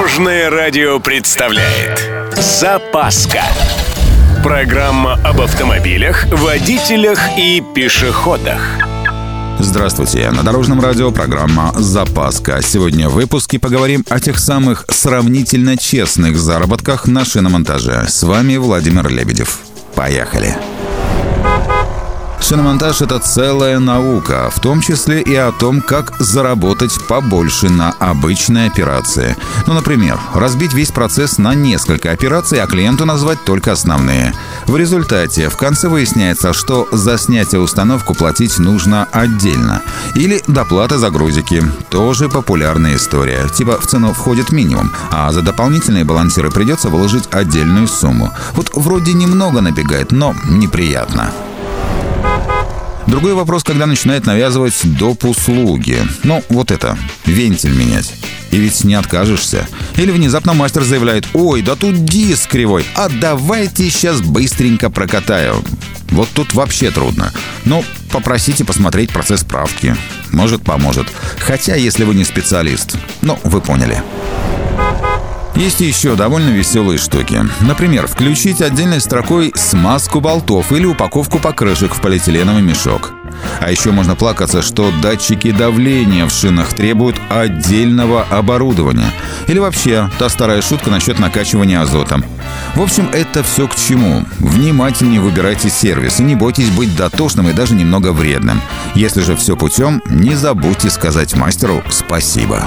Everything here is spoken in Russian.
Дорожное радио представляет Запаска Программа об автомобилях, водителях и пешеходах Здравствуйте, на Дорожном радио программа «Запаска». Сегодня в выпуске поговорим о тех самых сравнительно честных заработках на шиномонтаже. С вами Владимир Лебедев. Поехали! Шиномонтаж — это целая наука, в том числе и о том, как заработать побольше на обычной операции. Ну, например, разбить весь процесс на несколько операций, а клиенту назвать только основные. В результате в конце выясняется, что за снятие установку платить нужно отдельно. Или доплата за грузики. Тоже популярная история. Типа в цену входит минимум, а за дополнительные балансиры придется выложить отдельную сумму. Вот вроде немного набегает, но неприятно. Другой вопрос, когда начинает навязывать доп. услуги. Ну, вот это, вентиль менять. И ведь не откажешься. Или внезапно мастер заявляет, ой, да тут диск кривой, а давайте сейчас быстренько прокатаю. Вот тут вообще трудно. Но попросите посмотреть процесс правки. Может, поможет. Хотя, если вы не специалист. Ну, вы поняли. Есть еще довольно веселые штуки. Например, включить отдельной строкой смазку болтов или упаковку покрышек в полиэтиленовый мешок. А еще можно плакаться, что датчики давления в шинах требуют отдельного оборудования. Или вообще та старая шутка насчет накачивания азотом. В общем, это все к чему. Внимательнее выбирайте сервис и не бойтесь быть дотошным и даже немного вредным. Если же все путем, не забудьте сказать мастеру спасибо.